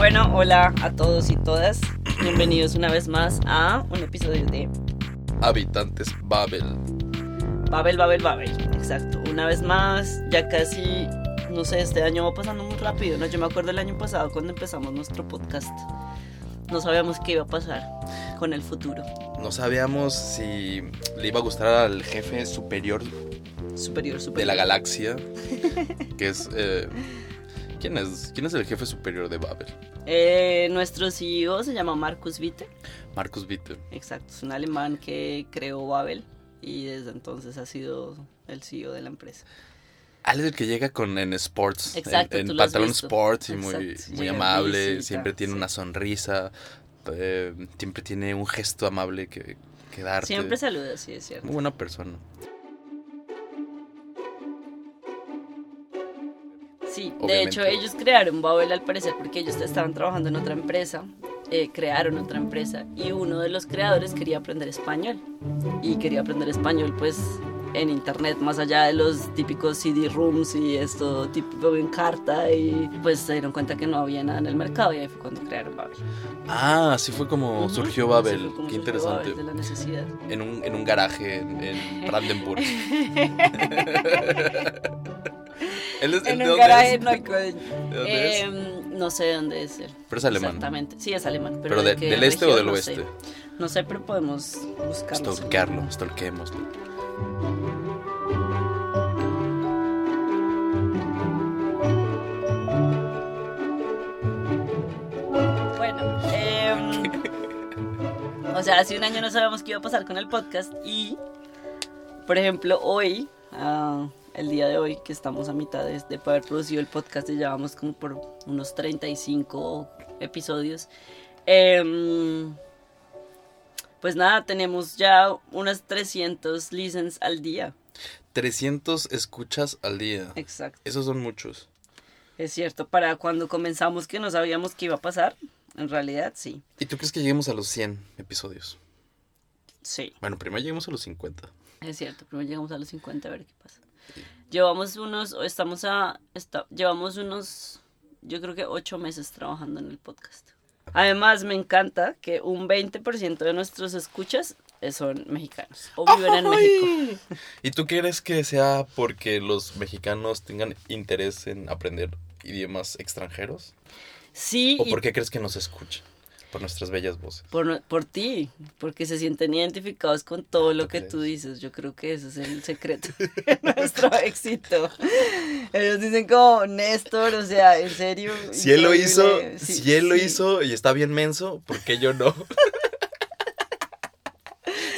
Bueno, hola a todos y todas. Bienvenidos una vez más a un episodio de Habitantes Babel. Babel, Babel, Babel. Exacto. Una vez más, ya casi, no sé, este año va pasando muy rápido, ¿no? Yo me acuerdo el año pasado cuando empezamos nuestro podcast. No sabíamos qué iba a pasar con el futuro. No sabíamos si le iba a gustar al jefe superior Superior, superior. de la galaxia, que es... eh, ¿quién, es ¿Quién es el jefe superior de Babel? Eh, nuestro CEO se llama Marcus Witte. Marcus Witte. Exacto, es un alemán que creó Babel y desde entonces ha sido el CEO de la empresa. Ah, él es el que llega con en sports, Exacto, en, pantalón sports y muy, Exacto, muy llega amable, siempre tiene sí. una sonrisa, eh, siempre tiene un gesto amable que, que darte. Siempre saluda, sí, es cierto. Muy buena persona. Sí, de hecho ellos crearon Babel al parecer porque ellos estaban trabajando en otra empresa, eh, crearon otra empresa y uno de los creadores quería aprender español y quería aprender español pues en internet más allá de los típicos CD rooms y esto tipo en carta y pues se dieron cuenta que no había nada en el mercado y ahí fue cuando crearon Babel. Ah, así fue como surgió Babel. como Qué surgió interesante. Babel de la necesidad. En un, en un garaje en, en Brandenburg. En ¿de un dónde garaje es? no hay ¿De dónde es? Em, no sé dónde es él. Pero es alemán. Exactamente. Sí, es alemán. Pero, ¿Pero de- qué del este o del No sé. oeste? No sé, pero podemos buscarlo. Stalkearlo, stalkeémoslo. Bueno, em, o sea, hace un año no sabíamos qué iba a pasar con el podcast y, por ejemplo, hoy, ah, el día de hoy, que estamos a mitad de, de haber producido el podcast, ya llevamos como por unos 35 episodios. em, pues nada, tenemos ya unas 300 listens al día. 300 escuchas al día. Exacto. Esos son muchos. Es cierto, para cuando comenzamos que no sabíamos qué iba a pasar, en realidad sí. ¿Y tú crees que lleguemos a los 100 episodios? Sí, Bueno, primero lleguemos a los 50. es cierto, primero llegamos a los 50 a ver qué pasa. Llevamos unos, estamos a, esta- llevamos unos, yo creo que ocho meses trabajando en el podcast. Además, me encanta que un 20% de nuestros escuchas son mexicanos o viven en México. ¿Y tú crees que sea porque los mexicanos tengan interés en aprender idiomas extranjeros? Sí, ¿O y por qué crees que nos escuchan? Por nuestras bellas voces. por, por ti, porque se sienten identificados con todo lo ¿Tú que tú dices. Yo creo que ese es el secreto de nuestro éxito. Ellos dicen como, Néstor, o sea, en serio. Si él lo hizo, increíble". Sí, si él lo hizo y está bien menso, ¿por qué yo no?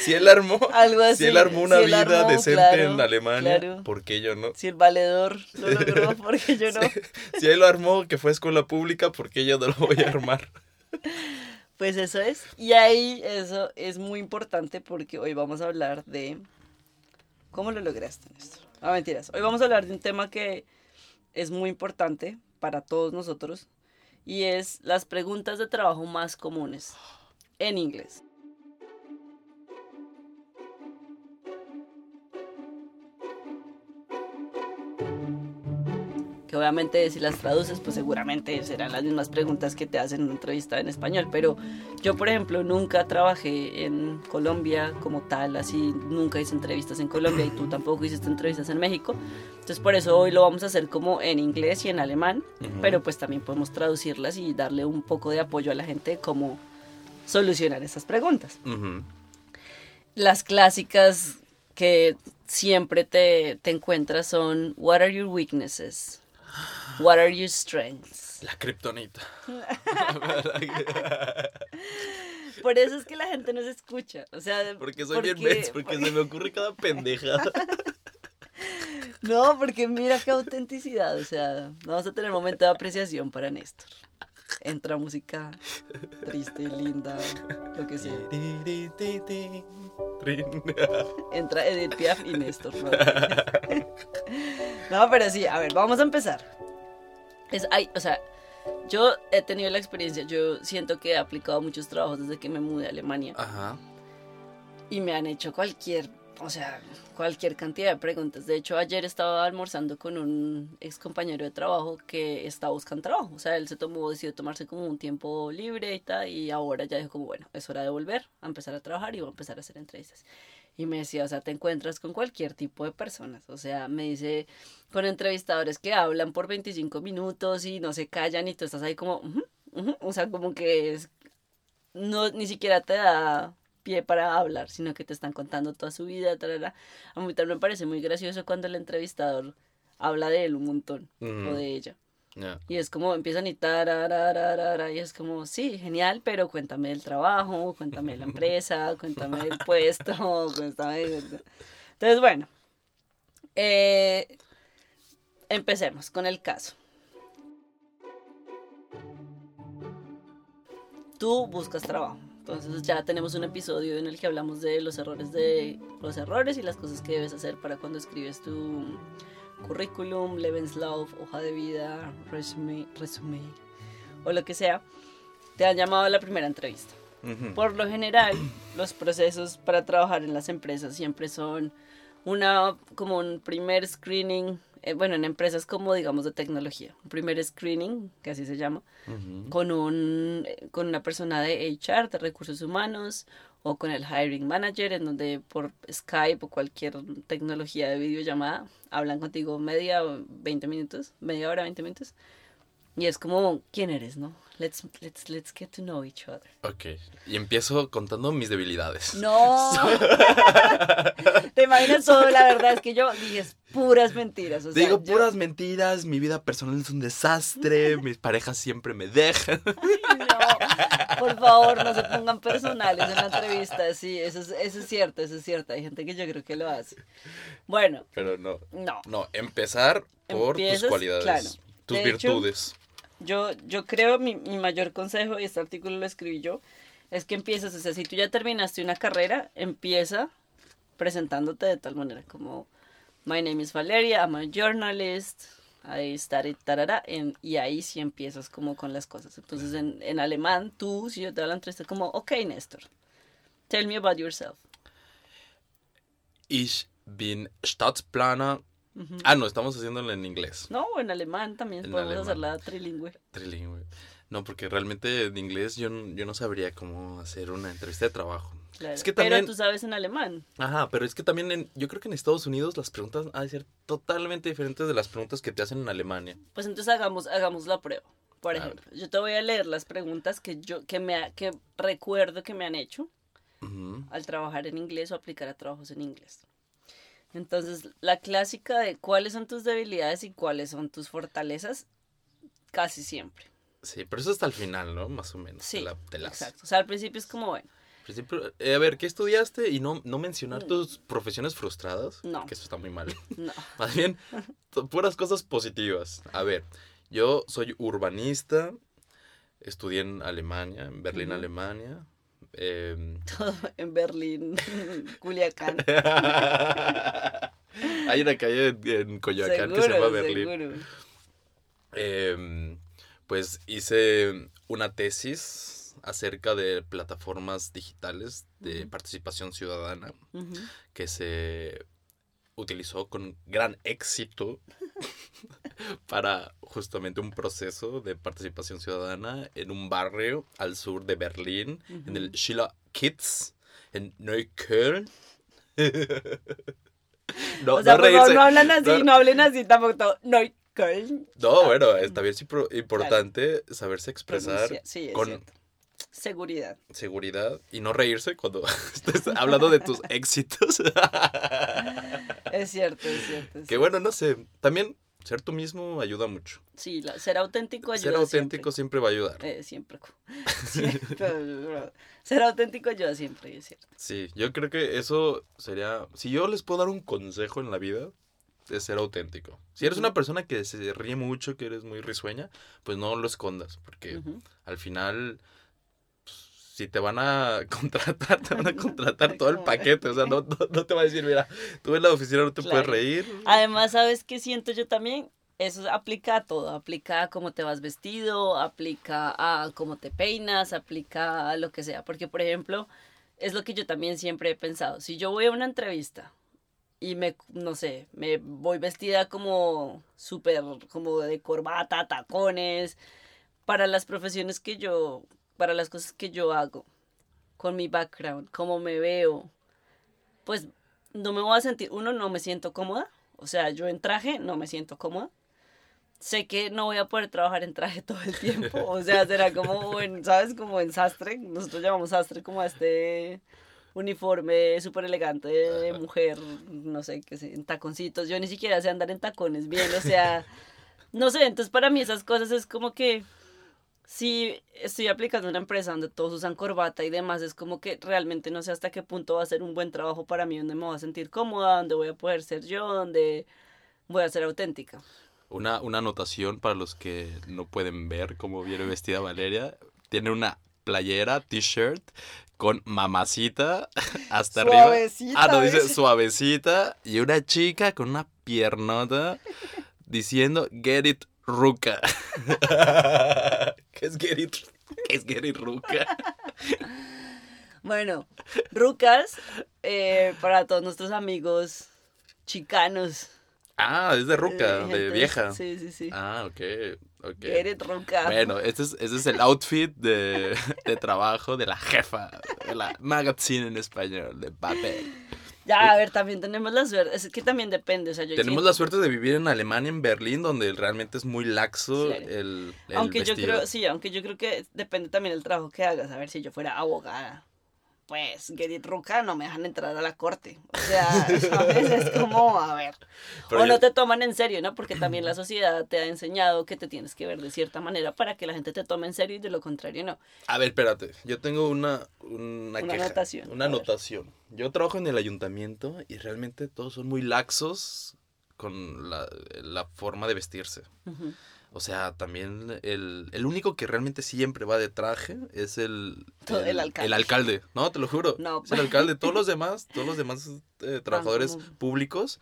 si él armó, Algo así. si él armó una si vida armó, decente claro, en Alemania, claro. ¿por qué yo no? Si el valedor lo logró, porque yo no. Si él lo armó, que fue escuela pública, ¿por qué yo no lo voy a armar? Pues eso es. Y ahí eso es muy importante porque hoy vamos a hablar de cómo lo lograste, Néstor. Ah, mentiras. Hoy vamos a hablar de un tema que es muy importante para todos nosotros y es las preguntas de trabajo más comunes en inglés. Que obviamente si las traduces, pues seguramente serán las mismas preguntas que te hacen en una entrevista en español. Pero yo, por ejemplo, nunca trabajé en Colombia como tal, así nunca hice entrevistas en Colombia y tú tampoco hiciste entrevistas en México. Entonces, por eso hoy lo vamos a hacer como en inglés y en alemán, pero pues también podemos traducirlas y darle un poco de apoyo a la gente de cómo solucionar esas preguntas. Las clásicas que siempre te, te encuentras son What are your weaknesses? What are your strengths? La kriptonita. Por eso es que la gente no se escucha. O sea, Porque soy bien menso, porque se me ocurre cada pendejada. No, porque mira qué autenticidad. O sea, vamos a tener momento de apreciación para Néstor. Entra música triste, linda, lo que sea. Entra Edith Piaf y Néstor. ¿no? No, pero sí, a ver, vamos a empezar. Es, ay, o sea, yo he tenido la experiencia, yo siento que he aplicado muchos trabajos desde que me mudé a Alemania Ajá. y me han hecho cualquier o sea, cualquier cantidad de preguntas. De hecho, ayer estaba almorzando con un ex compañero de trabajo que está buscando trabajo. O sea, él se tomó, decidió tomarse como un tiempo libre y tal, y ahora ya dijo como, bueno, es hora de volver a empezar a trabajar y va a empezar a hacer entrevistas. Y me decía, o sea, te encuentras con cualquier tipo de personas. O sea, me dice, con entrevistadores que hablan por 25 minutos y no se callan y tú estás ahí como, "Ujú, ujú". o sea, como que es, no, ni siquiera te da pie para hablar, sino que te están contando toda su vida, tarara. A mí también me parece muy gracioso cuando el entrevistador habla de él un montón, o de ella. Y es como empiezan y tararararara, y es como, sí, genial, pero cuéntame del trabajo, cuéntame la empresa, cuéntame del puesto, cuéntame... Entonces, bueno, eh, empecemos con el caso. Tú buscas trabajo. Entonces ya tenemos un episodio en el que hablamos de los errores de los errores y las cosas que debes hacer para cuando escribes tu currículum, Lebenslauf, hoja de vida, resume, resume o lo que sea. Te han llamado a la primera entrevista. Ujú. Por lo general, los procesos para trabajar en las empresas siempre son una como un primer screening, eh, bueno, en empresas como digamos de tecnología, un primer screening, que así se llama, Ujú. con un eh, con una persona de HR, de recursos humanos o con el hiring manager en donde por Skype o cualquier tecnología de videollamada hablan contigo media o 20 minutos, media hora, 20 minutos. Y es como, ¿quién eres, no? Let's, let's, let's get to know each other. Ok. Y empiezo contando mis debilidades. No. Te imaginas todo, la verdad es que yo dije puras mentiras. O sea, Digo yo- puras mentiras, mi vida personal es un desastre, mis parejas siempre me dejan. Ay, no, por favor, no se pongan personales en la entrevista. Sí, eso es, eso es cierto, eso es cierto. Hay gente que yo creo que lo hace. Bueno, Pero no. no. No, empezar por tus Empiezas, cualidades, claro. tus De hecho, virtudes. Yo, yo creo, mi, mi mayor consejo, y este artículo lo escribí yo, es que empieces, o sea, si tú ya terminaste una carrera, empieza presentándote de tal manera como, my name is Valeria, I'm a journalist, I studied tarara, en- y ahí sí empiezas como con las cosas. Entonces, en, en alemán, tú, si yo te hablo en entrevista, como, ok, Néstor, tell me about yourself. Ich bin Stadtplaner. Ah, no, estamos haciéndolo en inglés. No, en alemán también En podemos alemán. hacerla trilingüe. Trilingüe. No, porque realmente en inglés yo, yo no sabría cómo hacer una entrevista de trabajo. Claro. Es que Pero también- tú sabes en alemán. Ajá, pero es que también en, yo creo que en Estados Unidos las preguntas han de ser totalmente diferentes de las preguntas que te hacen en Alemania. Pues entonces hagamos, hagamos la prueba. Por A ejemplo, yo te voy a leer las preguntas que yo que me que recuerdo que me han hecho al trabajar en inglés o aplicar a trabajos en inglés. Entonces, la clásica de cuáles son tus debilidades y cuáles son tus fortalezas, casi siempre. Sí, pero eso hasta el final, ¿no? Más o menos. Sí, te la- te las- exacto. O sea, al principio es como, bueno, principio, eh, a ver, ¿qué estudiaste? Y no, no mencionar tus profesiones frustradas. Mm. No. Que eso está muy mal. no. Más bien, puras cosas positivas. A ver, yo soy urbanista. Estudié en Alemania, en Berlín. Alemania. em, Todo en Berlín, Culiacán. Hay una calle en, Coyoacán que se llama Berlín. Em, pues hice una tesis acerca de plataformas digitales de participación ciudadana que se utilizó con gran éxito para justamente un proceso de participación ciudadana en un barrio al sur de Berlín, en el. Schiller Kids, en Neukölln. no, o sea, no por favor, reírse. no hablan así, no- no, hablen así tampoco. Neukölln. No, bueno, está bien pro- importante saberse expresar Sí, es con cierto. Seguridad. seguridad y no reírse cuando estés hablando de tus éxitos. Es cierto, es cierto. es que bueno, no sé, también ser tú mismo ayuda mucho. Sí, la- ser auténtico ayuda Ser auténtico siempre va a ayudar. siempre. Eh, siempre. Siempre. ser auténtico ayuda siempre, es cierto. Sí, yo creo que eso sería, si yo les puedo dar un consejo en la vida, es ser auténtico. Si eres una persona que se ríe mucho, que eres muy risueña, pues no lo escondas, porque al final, si te van a contratar, te van a contratar todo el paquete. O sea, no, no, no te va a decir, mira, tú en la oficina no te puedes reír. Además, ¿sabes qué siento yo también? Eso aplica a todo, aplica a cómo te vas vestido, aplica a cómo te peinas, aplica a lo que sea. Porque, por ejemplo, es lo que yo también siempre he pensado. Si yo voy a una entrevista y me, no sé, me voy vestida como súper, como de corbata, tacones, para las profesiones que yo, para las cosas que yo hago, con mi background, cómo me veo, pues no me voy a sentir, uno, no me siento cómoda, o sea, yo en traje no me siento cómoda. Sé que no voy a poder trabajar en traje todo el tiempo, o sea, será como, en, ¿sabes? Como en sastre, nosotros llamamos sastre como a este uniforme súper elegante de mujer, no sé, qué sé, en taconcitos. Yo ni siquiera sé andar en tacones bien, o sea, no sé, entonces para mí esas cosas es como que si estoy aplicando una empresa donde todos usan corbata y demás, es como que realmente no sé hasta qué punto va a ser un buen trabajo para mí, donde me voy a sentir cómoda, donde voy a poder ser yo, donde voy a ser auténtica. Una, una anotación para los que no pueden ver cómo viene vestida Valeria. Tiene una playera, t-shirt con mamacita hasta arriba. Ah, no, dice suavecita. Y una chica con una piernota diciendo Get it Ruca. ¿Qué es qué es it Ruca? Bueno, Rucas, eh, para todos nuestros amigos chicanos. Ah, es de Ruca, de, vieja. Sí, sí, sí. Ah, ok. Get Ruca. Bueno, este es, este es el outfit de, de, trabajo de la jefa de la magazine en español, de papel. Ya, a ver, también tenemos la suerte, es que también depende, o sea, yo Tenemos la suerte de vivir en Alemania, en Berlín, donde realmente es muy laxo el, el, Aunque yo creo, sí, aunque yo creo que depende también del trabajo que hagas, a ver, si yo fuera abogada, pues Gerrit Ruca no me dejan entrar a la corte. O sea, ¿sabes? Es como, a ver. o no te toman en serio, ¿no? Porque también la sociedad te ha enseñado que te tienes que ver de cierta manera para que la gente te tome en serio y de lo contrario no. A ver, espérate. Yo tengo una, una, una anotación. Una anotación. Yo trabajo en el ayuntamiento y realmente todos son muy laxos con la, la forma de vestirse. O sea, también el, el, único que realmente siempre va de traje es el, el, alcalde. el, alcalde. No, te lo juro. No. Es el alcalde. Todos los demás, todos los demás eh, trabajadores públicos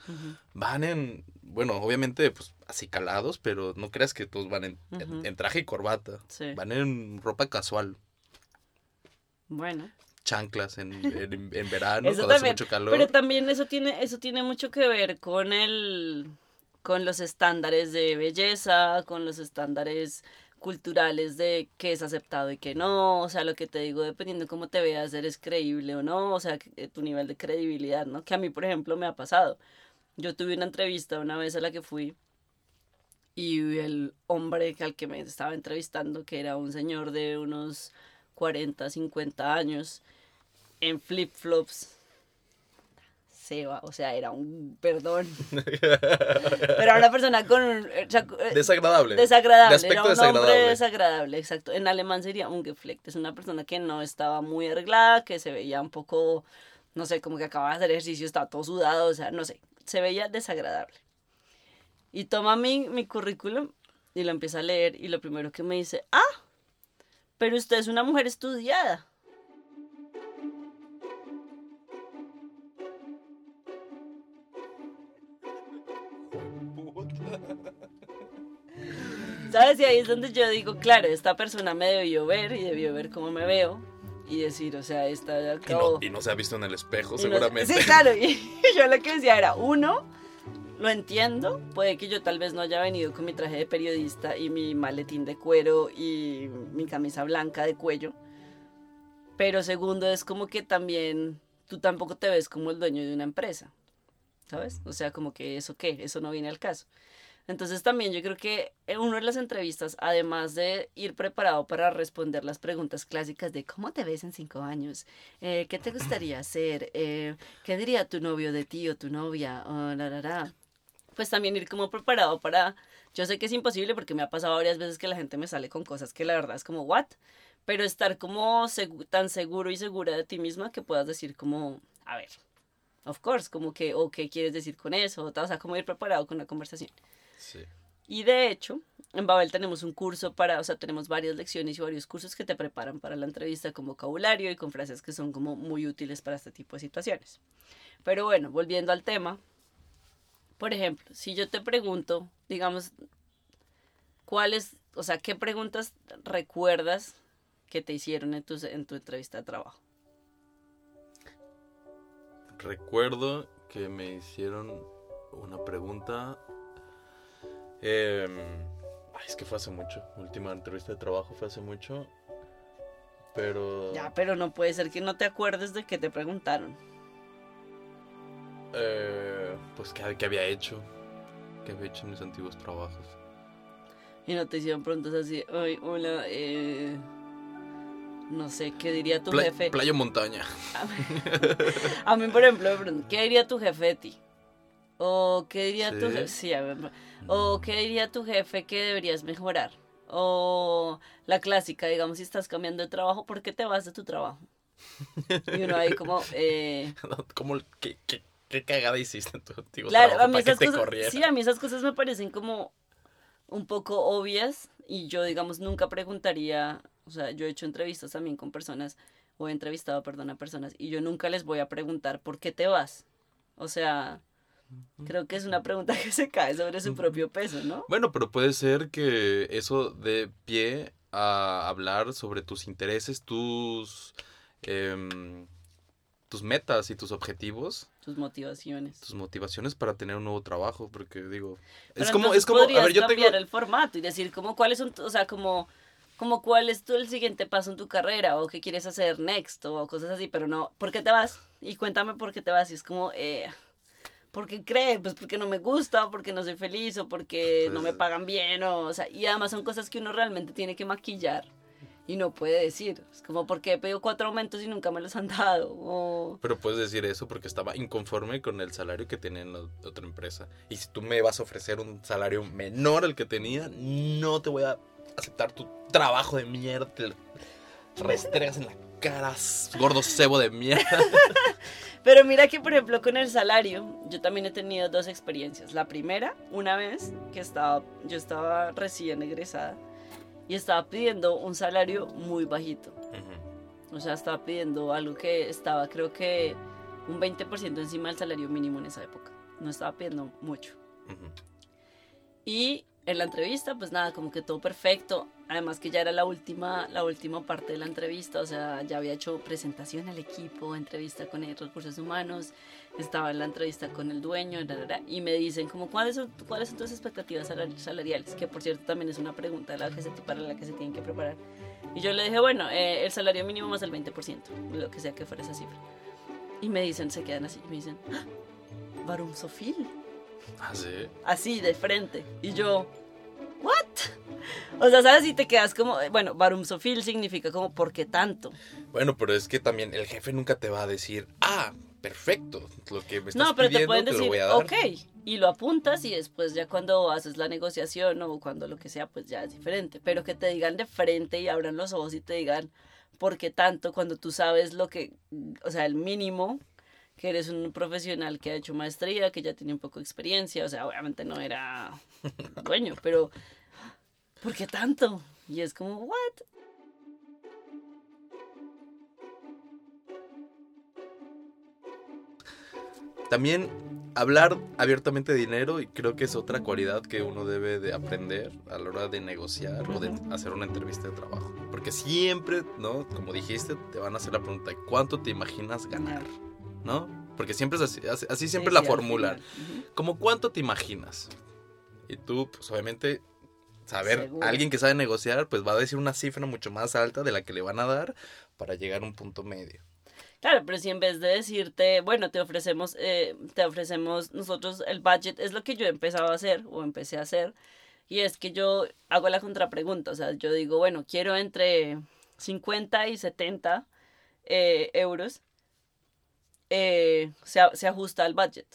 van en, bueno, obviamente, pues así calados, pero no creas que todos van en, en, traje y corbata. Sí. Van en ropa casual. Bueno. Chanclas en, en, verano, cuando hace mucho calor. Pero también eso tiene, eso tiene mucho que ver con el con los estándares de belleza, con los estándares culturales de qué es aceptado y qué no, o sea, lo que te digo, dependiendo cómo te veas, eres creíble o no, o sea, eh, tu nivel de credibilidad, ¿no? Que a mí, por ejemplo, me ha pasado. Yo tuve una entrevista una vez a la que fui y el hombre al que me estaba entrevistando, que era un señor de unos 40, 50 años, en flip-flops, o sea, era un perdón. Pero era una persona con un... Eh, eh, desagradable. Desagradable, era un hombre desagradable, exacto. En alemán sería un Gefleckt, es una persona que no estaba muy arreglada, que se veía un poco, no sé, como que acababa de hacer ejercicio, estaba todo sudado, o sea, no sé, se veía desagradable. Y toma mi, mi currículum y lo empieza a leer y lo primero que me dice, ah, pero usted es una mujer estudiada. ¿Sabes? Y ahí es donde yo digo, claro, esta persona me debió ver y debió ver cómo me veo y decir, o sea, esta ya Y no, se ha visto en el espejo, seguramente. sí, claro, y yo lo que decía era, uno, lo entiendo, puede que yo tal vez no haya venido con mi traje de periodista y mi maletín de cuero y mi camisa blanca de cuello, pero segundo, es como que también tú tampoco te ves como el dueño de una empresa, ¿sabes? O sea, como que eso qué, eso no viene al caso. Entonces también yo creo que uno de las entrevistas, además de ir preparado para responder las preguntas clásicas de cómo te ves en cinco años, eh, qué te gustaría hacer, eh, qué diría tu novio de ti o tu novia, oh, la, la, la. pues también ir como preparado para, yo sé que es imposible porque me ha pasado varias veces que la gente me sale con cosas que la verdad es como, ¿what? Pero estar como tan seguro y segura de ti misma que puedas decir como, a ver, of course, como que, o qué quieres decir con eso, o sea, como ir preparado con la conversación. Y de hecho, en Babel tenemos un curso para, o sea, tenemos varias lecciones y varios cursos que te preparan para la entrevista con vocabulario y con frases que son como muy útiles para este tipo de situaciones. Pero bueno, volviendo al tema, por ejemplo, si yo te pregunto, digamos, ¿cuáles, o sea, qué preguntas recuerdas que te hicieron en tu, en tu entrevista de trabajo? recuerdo que me hicieron una pregunta. Ay, es que fue hace mucho. Última entrevista de trabajo fue hace mucho. Pero. Ya, pero no puede ser que no te acuerdes de que te preguntaron. eh, pues, ¿qué, qué había hecho? ¿Qué había hecho en mis antiguos trabajos? Y no te hicieron preguntas así, ay, hola, eh, no sé, ¿qué diría tu Pla- jefe? Playa montaña. A mí, por ejemplo, me preguntan, ¿qué diría tu jefe de ti? O ¿qué diría tu ¿Sí? jefe? Sí, a o ¿qué diría tu jefe que deberías mejorar? O la clásica, digamos, si estás cambiando de trabajo, ¿por qué te vas de tu trabajo? Y uno ahí como, eh, ¿Cómo, qué, qué, qué cagada hiciste en tu antiguo Claro, a trabajo mí para que esas te cosas, corrieran? sí, a mí esas cosas me parecen como un poco obvias y yo, digamos, nunca preguntaría, o sea, yo he hecho entrevistas también con personas, o he entrevistado, perdón, a personas, y yo nunca les voy a preguntar por qué te vas. O sea, creo que es una pregunta que se cae sobre su propio peso, ¿no? Bueno, pero puede ser que eso dé pie a hablar sobre tus intereses, tus, em, tus metas y tus objetivos, Tus motivaciones. tus motivaciones para tener un nuevo trabajo, porque digo, Pero es como, es como, a ver, yo tengo, cambiar el formato y decir como cuáles son, tu- o sea, como, como cuál es tu, el siguiente paso en tu carrera o qué quieres hacer next o cosas así, pero no, ¿por qué te vas? Y cuéntame por qué te vas y es como, eh, ¿por qué crees? Pues porque no me gusta, o porque no soy feliz o porque no me Pues- pagan bien o, o sea, y además son cosas que uno realmente tiene que maquillar y no puede decir. Es como porque he pedido cuatro aumentos y nunca me los han dado o... pero puedes decir eso porque estaba inconforme con el salario que tenía en la otra empresa. Y si tú me vas a ofrecer un salario menor al que tenía, no te voy a aceptar tu trabajo de mierda, te restregas en la cara, gordo cebo de mierda. Pero mira que, por ejemplo, con el salario, yo también he tenido dos experiencias. La primera, una vez que estaba, yo estaba recién egresada y estaba pidiendo un salario muy bajito. O sea, estaba pidiendo algo que estaba, creo que, un 20% encima del salario mínimo en esa época. No estaba pidiendo mucho. Y en la entrevista, pues nada, como que todo perfecto. Además que ya era la última, la última parte de la entrevista, o sea, ya había hecho presentación al equipo, entrevista con el recursos humanos, estaba en la entrevista con el dueño, y me dicen como cuáles son, cuáles son tus expectativas salari- salariales, que por cierto también es una pregunta la que se, para la que se tienen que preparar. Y yo le dije, bueno, eh, el salario mínimo más el 20%, lo que sea que fuera esa cifra. Y me dicen, se quedan así, y me dicen, ¡Ah! Barum Sofil Ah, sí. así de frente. Y yo, ¿what? O sea, ¿sabes? Y te quedas como, bueno, barumsofil significa como, ¿por qué tanto? Bueno, pero es que también el jefe nunca te va a decir, ah, perfecto, lo que me estás No, pero te pidiendo pueden te lo decir, voy a dar. ok, y lo apuntas y después ya cuando haces la negociación o cuando lo que sea, pues ya es diferente. Pero que te digan de frente y abran los ojos y te digan, ¿por qué tanto? Cuando tú sabes lo que, o sea, el mínimo, que eres un profesional que ha hecho maestría, que ya tiene un poco de experiencia, o sea, obviamente no era dueño, pero ¿por qué tanto? Y es como, ¿what? También hablar abiertamente de dinero y creo que es otra cualidad que uno debe de aprender a la hora de negociar o de hacer una entrevista de trabajo. Porque siempre, ¿no? Como dijiste, te van a hacer la pregunta, ¿cuánto te imaginas ganar? ¿No? Porque siempre es así, así, así siempre Sí, la sí, formulan. final. Ujú. ¿Cómo cuánto te imaginas? Y tú, pues obviamente, saber, Seguro. alguien que sabe negociar, pues va a decir una cifra mucho más alta de la que le van a dar para llegar a un punto medio. Claro, pero si en vez de decirte, bueno, te ofrecemos, eh, te ofrecemos nosotros el budget, es lo que yo he empezado a hacer o empecé a hacer, y es que yo hago la contrapregunta, o sea, yo digo, bueno, quiero entre 50 y 70 eh, euros, eh, se, se ajusta al budget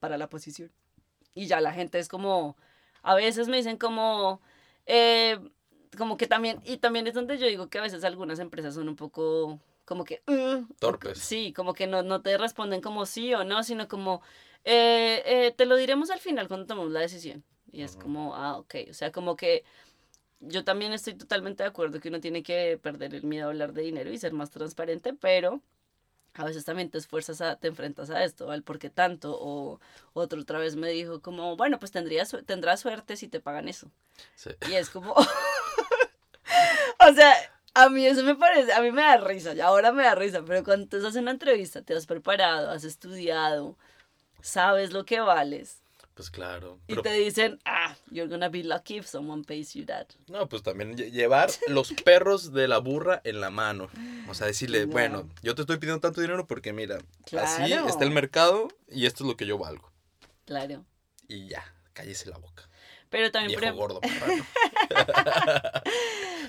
para la posición. Y ya la gente es como, a veces me dicen como, eh, como que también, y también es donde yo digo que a veces algunas empresas son un poco como que... "Uh", o Torpes. Sí, como que no, no te responden como sí o no, sino como, eh, eh, te lo diremos al final cuando tomemos la decisión. Y es como, ah, ok, o sea, como que yo también estoy totalmente de acuerdo que uno tiene que perder el miedo a hablar de dinero y ser más transparente, pero a veces también te esfuerzas a, te enfrentas a esto, al por qué tanto, o otro otra vez me dijo como, bueno, pues tendrías, tendrás suerte si te pagan eso. Sí. Y es como, o sea, A mí eso me parece, a mí me da risa, y ahora me da risa, pero cuando tú haces una entrevista, te has preparado, has estudiado, sabes lo que vales. Pues claro. Y te dicen, ah, you're gonna be lucky if someone pays you that. No, pues también lle- llevar los perros de la burra en la mano. O sea, decirle, No. bueno, yo te estoy pidiendo tanto dinero porque mira, así está el mercado y esto es lo que yo valgo. Claro. Y ya, cállese la boca. Pero también, por Viejo ejemplo, gordo.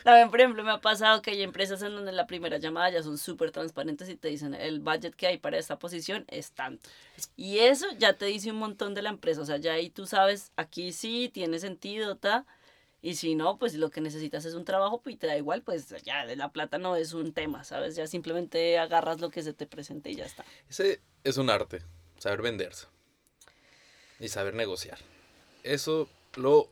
también, por ejemplo, me ha pasado que hay empresas en donde la primera llamada ya son súper transparentes y te dicen, el budget que hay para esta posición es tanto. Y eso ya te dice un montón de la empresa. O sea, ya ahí tú sabes, aquí sí tiene sentido, ta. Y si no, pues lo que necesitas es un trabajo pues, y te da igual, pues ya la plata no es un tema, ¿sabes? Ya simplemente agarras lo que se te presente y ya está. Ese es un arte, saber venderse y saber negociar. Eso lo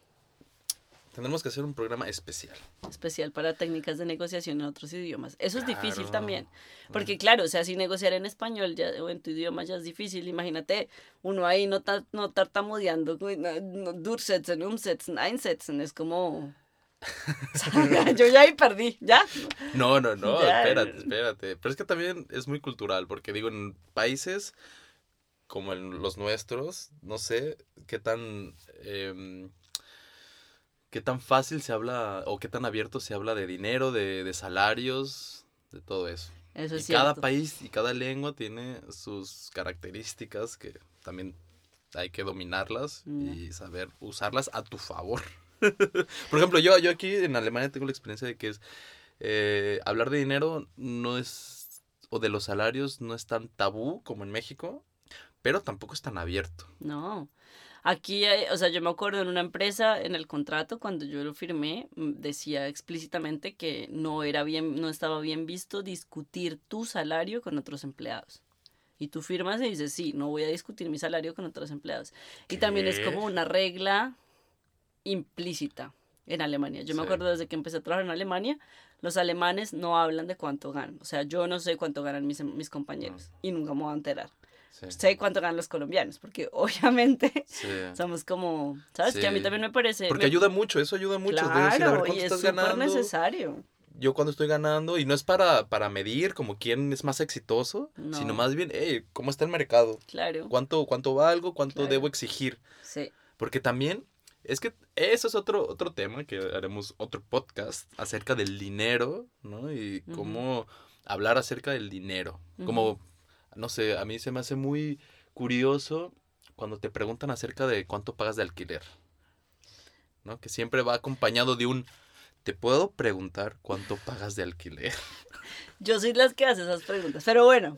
tendremos que hacer un programa especial. especial para técnicas de negociación en otros idiomas. Eso es difícil también, porque claro, o sea, si negociar en español ya, o en tu idioma ya es difícil, imagínate, uno ahí no, ta- no tartamudeando, no- no, Durchsetzen, Umsetzen, Einsetzen, es como... Yo ya ahí perdí, ¿ya? No, no, no, Ya. espérate, espérate. Pero es que también es muy cultural, porque digo, en países como en los nuestros, no sé qué tan... em, qué tan fácil se habla o qué tan abierto se habla de dinero, de, de salarios, de todo eso. Eso y es cierto. cada país y cada lengua tiene sus características que también hay que dominarlas Mm. y saber usarlas a tu favor. Por ejemplo, yo, yo aquí en Alemania tengo la experiencia de que es eh, hablar de dinero no es, o de los salarios no es tan tabú como en México, pero tampoco es tan abierto. No. Aquí, hay- o sea, yo me acuerdo en una empresa, en el contrato, cuando yo lo firmé, mm, decía explícitamente que no era bien, no estaba bien visto discutir tu salario con otros empleados. Y tú firmas y dices, sí, no voy a discutir mi salario con otros empleados. Y también es ¿Qué? como una regla implícita en Alemania. Yo me Sí. acuerdo desde que empecé a trabajar en Alemania, los alemanes no hablan de cuánto ganan. O sea, yo no sé cuánto ganan mis, mis compañeros y nunca me voy a enterar Sí. sé cuánto ganan los colombianos, porque obviamente Sí. somos como, ¿sabes? Que a mí también me parece... Porque me- ayuda mucho, eso ayuda mucho. de decir, a ver, Claro, ¿cuánto y es estás súper ganando? necesario. yo cuando estoy ganando, y no es para, para medir como quién es más exitoso, No. sino más bien, hey, ¿cómo está el mercado? Claro, ¿Cuánto, cuánto valgo? ¿Cuánto Claro. debo exigir? sí. Porque también, es que eso es otro, otro tema que haremos otro podcast acerca del dinero, ¿no? Y cómo hablar acerca del dinero. Como, no sé, a mí se me hace muy curioso cuando te preguntan acerca de cuánto pagas de alquiler, ¿no? Que siempre va acompañado de un, ¿te puedo preguntar cuánto pagas de alquiler? Yo soy las que hace esas preguntas. Pero bueno,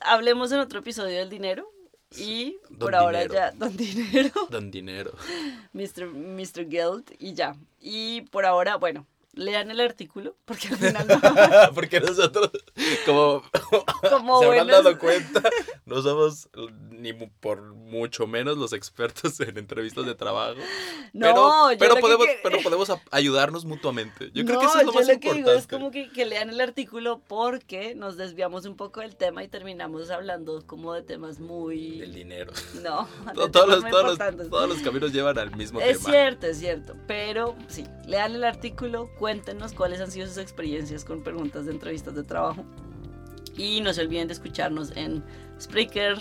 hablemos en otro episodio del dinero. Y Don por ahora ya, don dinero, Don dinero. Mr. Mr. Guild, y ya. Y por ahora, bueno, lean el artículo, porque al final no, Porque nosotros, como, como se habrán buenos- dado cuenta, no somos ni por mucho menos los expertos en entrevistas de trabajo. No, pero, yo pero lo podemos, que- pero podemos ayudarnos mutuamente. Yo creo no, que eso es lo yo más importante. que digo es como que, que lean el artículo porque nos desviamos un poco del tema y terminamos hablando como de temas muy... El dinero. No, de Todos, los, todos, los, todos los caminos llevan al mismo Es tema. cierto, es cierto. Pero sí, lean el artículo, cuéntenos cuáles han sido sus experiencias con preguntas de entrevistas de trabajo. Y no se olviden de escucharnos en Spreaker,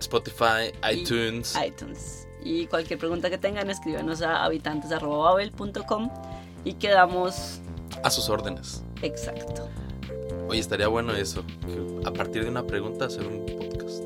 Spotify, Y iTunes. iTunes. Y cualquier pregunta que tengan, escríbanos a habitantes.babel.com y quedamos A sus órdenes. exacto. Oye, estaría bueno eso. que a partir de una pregunta hacer un podcast.